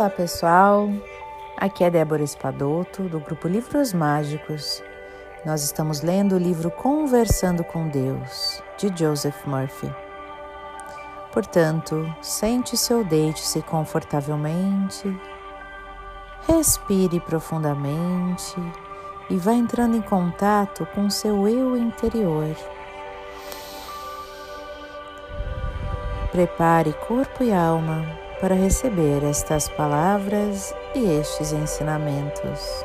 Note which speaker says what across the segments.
Speaker 1: Olá pessoal, aqui é Débora Espadoto do grupo Livros Mágicos. Nós estamos lendo o livro Conversando com Deus de Joseph Murphy. Portanto, sente-se ou deite-se confortavelmente, respire profundamente e vá entrando em contato com seu eu interior. Prepare corpo e alma para receber estas palavras e estes ensinamentos.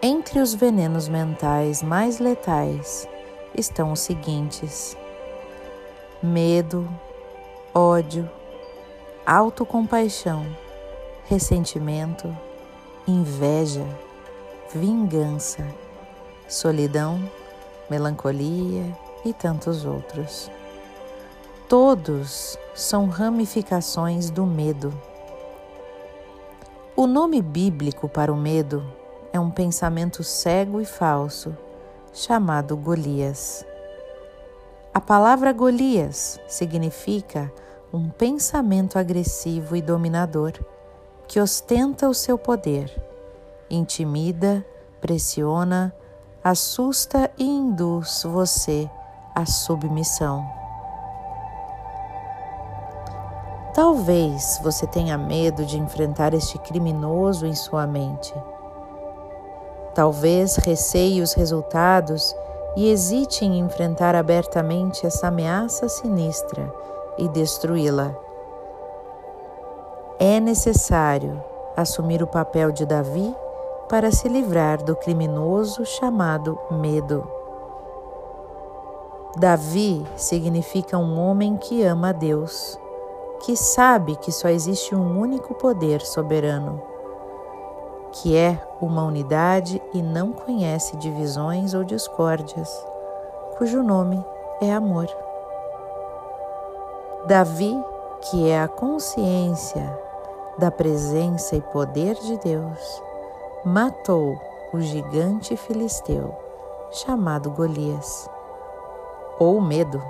Speaker 1: Entre os venenos mentais mais letais estão os seguintes: medo, ódio, autocompaixão, ressentimento, inveja vingança, solidão, melancolia e tantos outros. Todos são ramificações do medo. O nome bíblico para o medo é um pensamento cego e falso, chamado Golias. A palavra Golias significa um pensamento agressivo e dominador que ostenta o seu poder intimida, pressiona, assusta e induz você à submissão. Talvez você tenha medo de enfrentar este criminoso em sua mente. Talvez receie os resultados e hesite em enfrentar abertamente essa ameaça sinistra e destruí-la. É necessário assumir o papel de Davi para se livrar do criminoso chamado medo. Davi significa um homem que ama a Deus, que sabe que só existe um único poder soberano, que é uma unidade e não conhece divisões ou discórdias, cujo nome é amor. Davi, que é a consciência da presença e poder de Deus, matou o gigante filisteu chamado Golias, ou medo,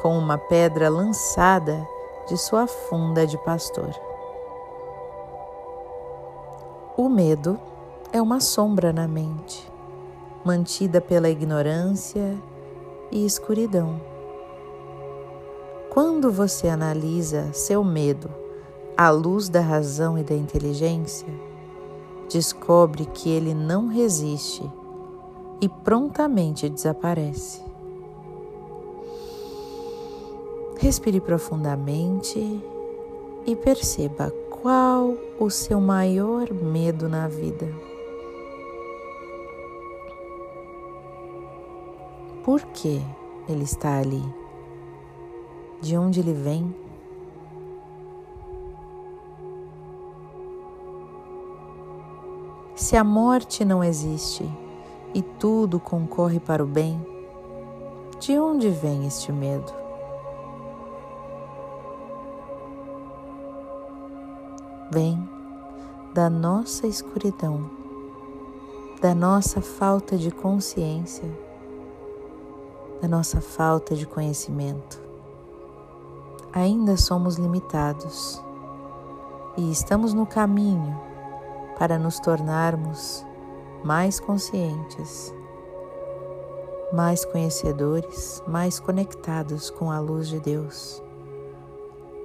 Speaker 1: com uma pedra lançada de sua funda de pastor. O medo é uma sombra na mente, mantida pela ignorância e escuridão. Quando você analisa seu medo à luz da razão e da inteligência, descobre que ele não resiste e prontamente desaparece. Respire profundamente e perceba qual o seu maior medo na vida. Por que ele está ali? De onde ele vem? Se a morte não existe e tudo concorre para o bem, de onde vem este medo? Vem da nossa escuridão, da nossa falta de consciência, da nossa falta de conhecimento. Ainda somos limitados e estamos no caminho para nos tornarmos mais conscientes, mais conhecedores, mais conectados com a luz de Deus,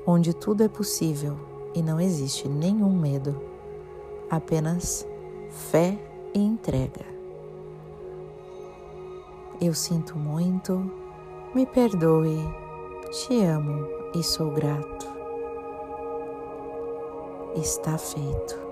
Speaker 1: onde tudo é possível e não existe nenhum medo, apenas fé e entrega. Eu sinto muito, me perdoe, te amo e sou grato. Está feito.